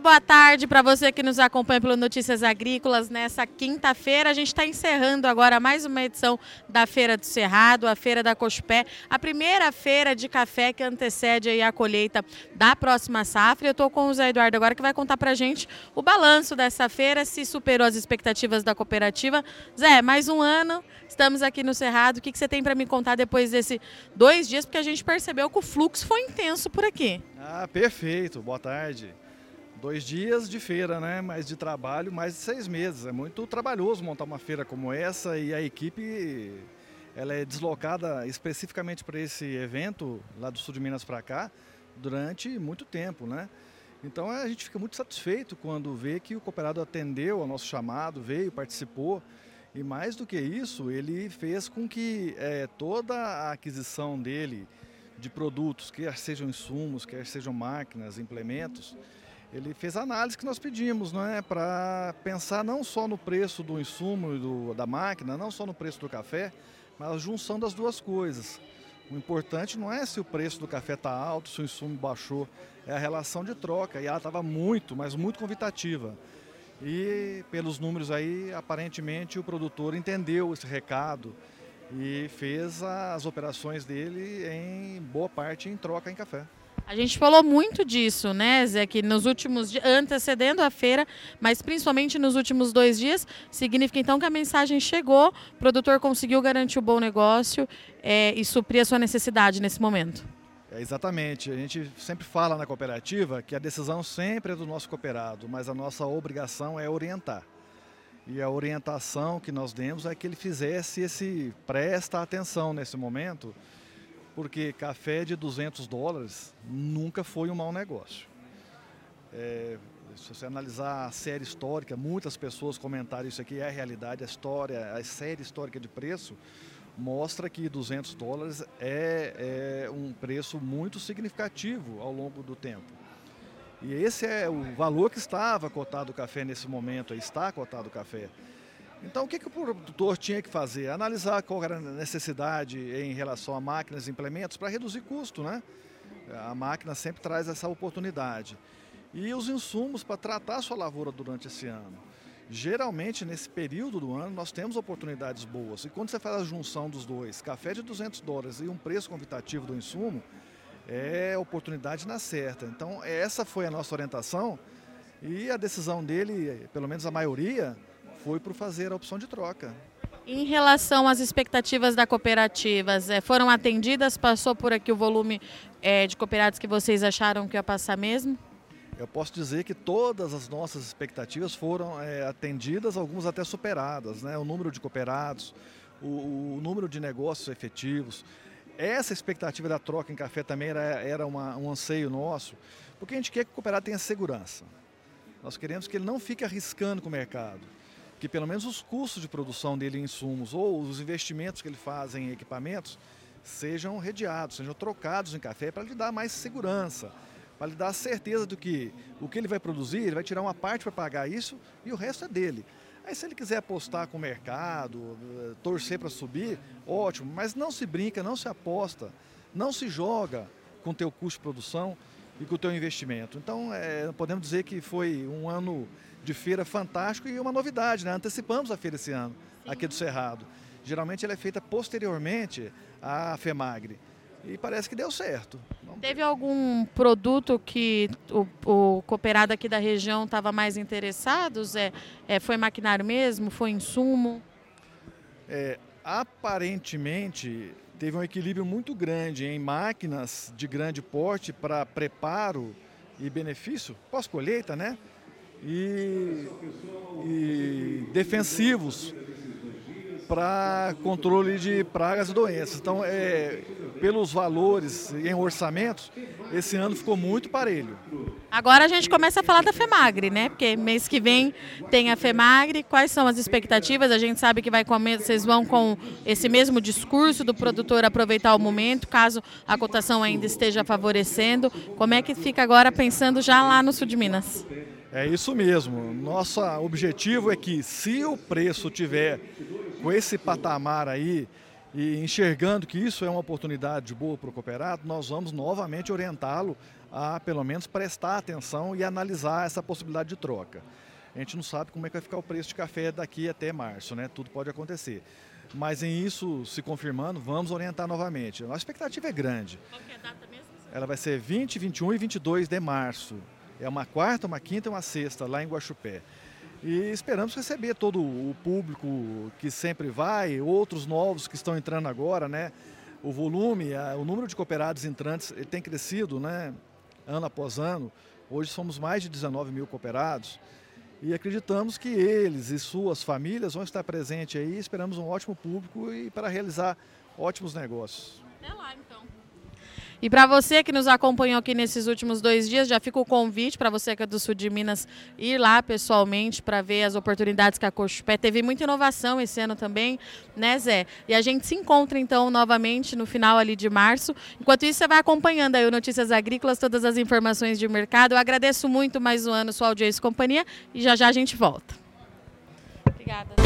Muito boa tarde para você que nos acompanha pelo Notícias Agrícolas nessa quinta-feira. A gente está encerrando agora mais uma edição da Feira do Cerrado, a Feira da Cochupé, a primeira feira de café que antecede a colheita da próxima safra. Eu estou com o Zé Eduardo agora que vai contar para a gente o balanço dessa feira, se superou as expectativas da cooperativa. Zé, mais um ano, estamos aqui no Cerrado. O que, que você tem para me contar depois desses dois dias? Porque a gente percebeu que o fluxo foi intenso por aqui. Ah, perfeito. Boa tarde. Dois dias de feira, né? Mas de trabalho, mais de seis meses. É muito trabalhoso montar uma feira como essa e a equipe ela é deslocada especificamente para esse evento lá do sul de Minas para cá durante muito tempo, né? Então a gente fica muito satisfeito quando vê que o cooperado atendeu ao nosso chamado, veio, participou e mais do que isso, ele fez com que é, toda a aquisição dele de produtos, quer sejam insumos, quer sejam máquinas, implementos, ele fez a análise que nós pedimos, não é, para pensar não só no preço do insumo e do, da máquina, não só no preço do café, mas a junção das duas coisas. O importante não é se o preço do café está alto, se o insumo baixou, é a relação de troca. E ela estava muito, mas muito convidativa. E pelos números aí, aparentemente o produtor entendeu esse recado e fez as operações dele em boa parte em troca em café. A gente falou muito disso, né, Zé, que nos últimos dias, antecedendo a feira, mas principalmente nos últimos dois dias, significa então que a mensagem chegou, o produtor conseguiu garantir o bom negócio é, e suprir a sua necessidade nesse momento. É, exatamente. A gente sempre fala na cooperativa que a decisão sempre é do nosso cooperado, mas a nossa obrigação é orientar. E a orientação que nós demos é que ele fizesse esse presta atenção nesse momento porque café de 200 dólares nunca foi um mau negócio. É, se você analisar a série histórica, muitas pessoas comentaram isso aqui, é a realidade, a história, a série histórica de preço mostra que 200 dólares é, é um preço muito significativo ao longo do tempo. E esse é o valor que estava cotado o café nesse momento, está cotado o café. Então, o que, que o produtor tinha que fazer? Analisar qual era a necessidade em relação a máquinas e implementos para reduzir custo, né? A máquina sempre traz essa oportunidade. E os insumos para tratar a sua lavoura durante esse ano. Geralmente, nesse período do ano, nós temos oportunidades boas. E quando você faz a junção dos dois, café de 200 dólares e um preço convidativo do insumo, é oportunidade na certa. Então, essa foi a nossa orientação e a decisão dele, pelo menos a maioria, foi para fazer a opção de troca. Em relação às expectativas da cooperativas, foram atendidas? Passou por aqui o volume é, de cooperados que vocês acharam que ia passar mesmo? Eu posso dizer que todas as nossas expectativas foram é, atendidas, algumas até superadas. Né? O número de cooperados, o, o, número de negócios efetivos. Essa expectativa da troca em café também era, era uma, um anseio nosso, porque a gente quer que o cooperado tenha segurança. Nós queremos que ele não fique arriscando com o mercado que pelo menos os custos de produção dele em insumos ou os investimentos que ele faz em equipamentos sejam redeados, sejam trocados em café para lhe dar mais segurança, para lhe dar a certeza do que o que ele vai produzir, ele vai tirar uma parte para pagar isso e o resto é dele. Aí se ele quiser apostar com o mercado, eh, torcer para subir, ótimo, mas não se brinca, não se aposta, não se joga com o teu custo de produção e com o teu investimento. Então, é, podemos dizer que foi um ano de feira fantástico e uma novidade, né? Antecipamos a feira esse ano, Sim. aqui do Cerrado. Geralmente ela é feita posteriormente à FEMAGRE. E parece que deu certo. Vamos Teve ver. algum produto que o, o, cooperado aqui da região estava mais interessado? Zé? É, foi maquinário mesmo? Foi insumo? É, aparentemente teve um equilíbrio muito grande em máquinas de grande porte para preparo e benefício, pós-colheita, né? e, e defensivos para controle de pragas e doenças. Então, é, pelos valores em orçamentos, esse ano ficou muito parelho. Agora a gente começa a falar da FEMAGRE, né? Porque mês que vem tem a FEMAGRE. Quais são as expectativas? A gente sabe que vai comer, vocês vão com esse mesmo discurso do produtor aproveitar o momento, caso a cotação ainda esteja favorecendo. Como é que fica agora pensando já lá no sul de Minas? É isso mesmo. Nosso objetivo é que se o preço tiver com esse patamar aí E enxergando que isso é uma oportunidade boa para o cooperado, nós vamos novamente orientá-lo a, pelo menos, prestar atenção e analisar essa possibilidade de troca. A gente não sabe como é que vai ficar o preço de café daqui até março, né? Tudo pode acontecer. Mas em isso se confirmando, vamos orientar novamente. A expectativa é grande. Qual é a data mesmo? Ela vai ser 20, 21 e 22 de março. É uma quarta, uma quinta e uma sexta lá em Guaxupé. E esperamos receber todo o público que sempre vai, outros novos que estão entrando agora, né? O volume, o número de cooperados entrantes tem crescido, né? Ano após ano. Hoje somos mais de 19 mil cooperados e acreditamos que eles e suas famílias vão estar presentes aí. Esperamos um ótimo público e para realizar ótimos negócios. Até lá, então. E para você que nos acompanhou aqui nesses últimos dois dias, já fica o convite para você que é do sul de Minas ir lá pessoalmente para ver as oportunidades que a Cochupé teve muita inovação esse ano também, né, Zé? E a gente se encontra então novamente no final ali de março. Enquanto isso, você vai acompanhando aí o Notícias Agrícolas, todas as informações de mercado. Eu agradeço muito mais um ano sua audiência e companhia e já já a gente volta. Obrigada.